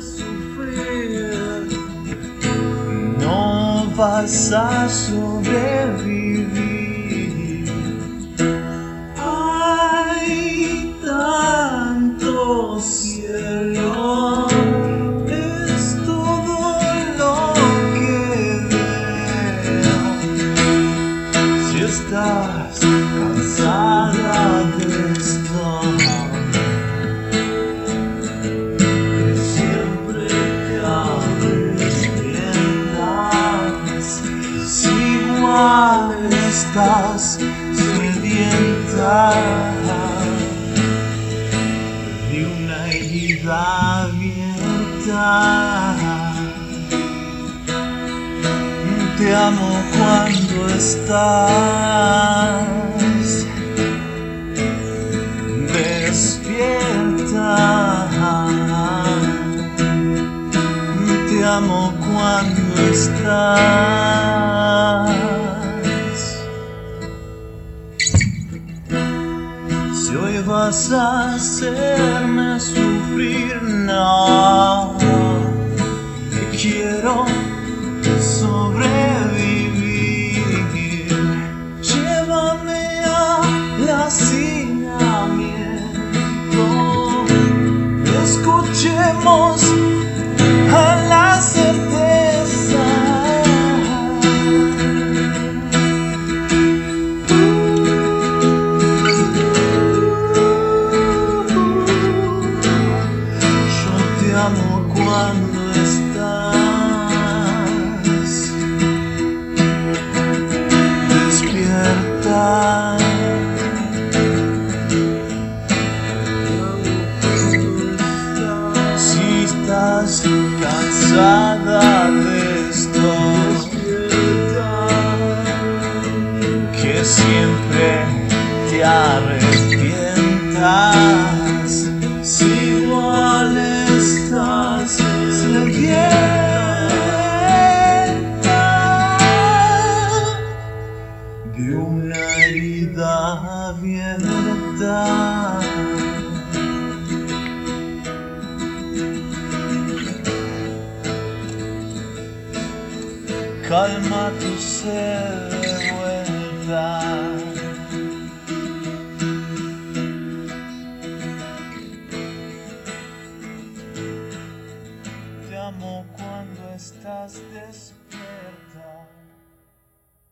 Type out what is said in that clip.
sofrer, não vas a sobreviver. Estás cansada de esto, que siempre te arrepientas. Si igual estás sedienta de una herida abierta. Te amo cuando estás despierta. Te amo cuando estás. Si hoy vas a hacerme sufrir, no. Escuchemos a la certeza. Yo te amo cuando estás te arrepientas. Si igual estás sedienta de una herida abierta. Calma tu de vuelta. amo cuando estás despierta.